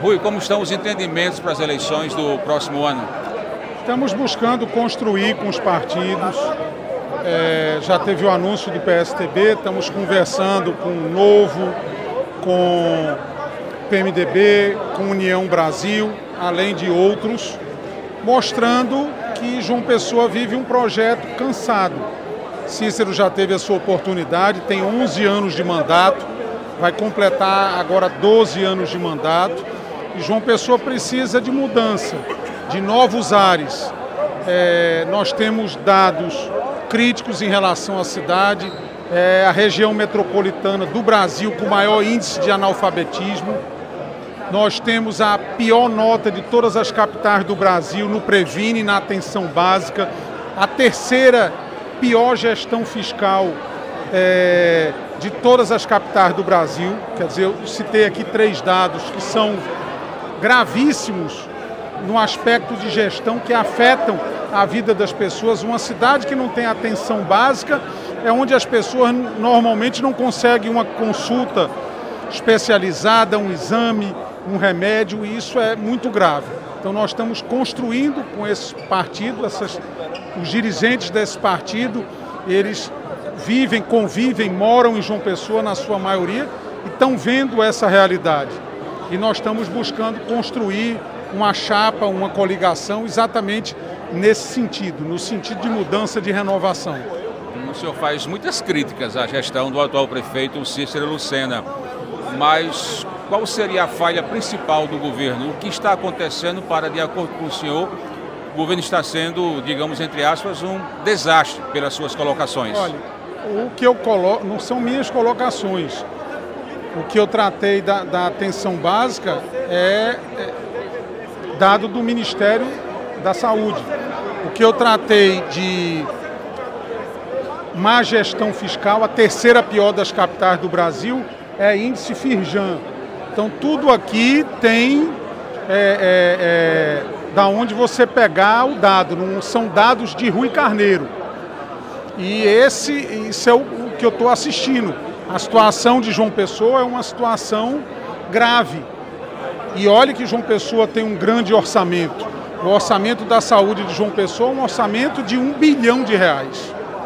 Rui, como estão os entendimentos para as eleições do próximo ano? Estamos buscando construir com os partidos. É, já teve o anúncio do PSTB, estamos conversando com o Novo, com PMDB, com União Brasil, além de outros, mostrando que João Pessoa vive um projeto cansado. Cícero já teve a sua oportunidade, tem 11 anos de mandato, vai completar agora 12 anos de mandato. E João Pessoa precisa de mudança, de novos ares. É, nós temos dados críticos em relação à cidade, é a região metropolitana do Brasil com maior índice de analfabetismo. Nós temos a pior nota de todas as capitais do Brasil no Previne, na atenção básica, a terceira pior gestão fiscal é, de todas as capitais do Brasil. Quer dizer, eu citei aqui três dados que são gravíssimos no aspecto de gestão que afetam a vida das pessoas. Uma cidade que não tem atenção básica é onde as pessoas normalmente não conseguem uma consulta especializada, um exame, um remédio, e isso é muito grave. Então nós estamos construindo com esse partido, essas, os dirigentes desse partido, eles vivem, convivem, moram em João Pessoa na sua maioria e estão vendo essa realidade. E nós estamos buscando construir uma chapa, uma coligação exatamente nesse sentido, no sentido de mudança, de renovação. O senhor faz muitas críticas à gestão do atual prefeito Cícero Lucena, mas qual seria a falha principal do governo? O que está acontecendo para, de acordo com o senhor, o governo está sendo, digamos, entre aspas, um desastre pelas suas colocações? Olha, o que eu coloco, não são minhas colocações. O que eu tratei da, da atenção básica é, é dado do Ministério da Saúde. O que eu tratei de má gestão fiscal, a terceira pior das capitais do Brasil, é índice Firjan. Então tudo aqui tem é, é, é, da onde você pegar o dado, não são dados de Rui Carneiro. E esse é o, o que eu estou assistindo. A situação de João Pessoa é uma situação grave. E olhe que João Pessoa tem um grande orçamento. O orçamento da saúde de João Pessoa é um orçamento de um bilhão de reais.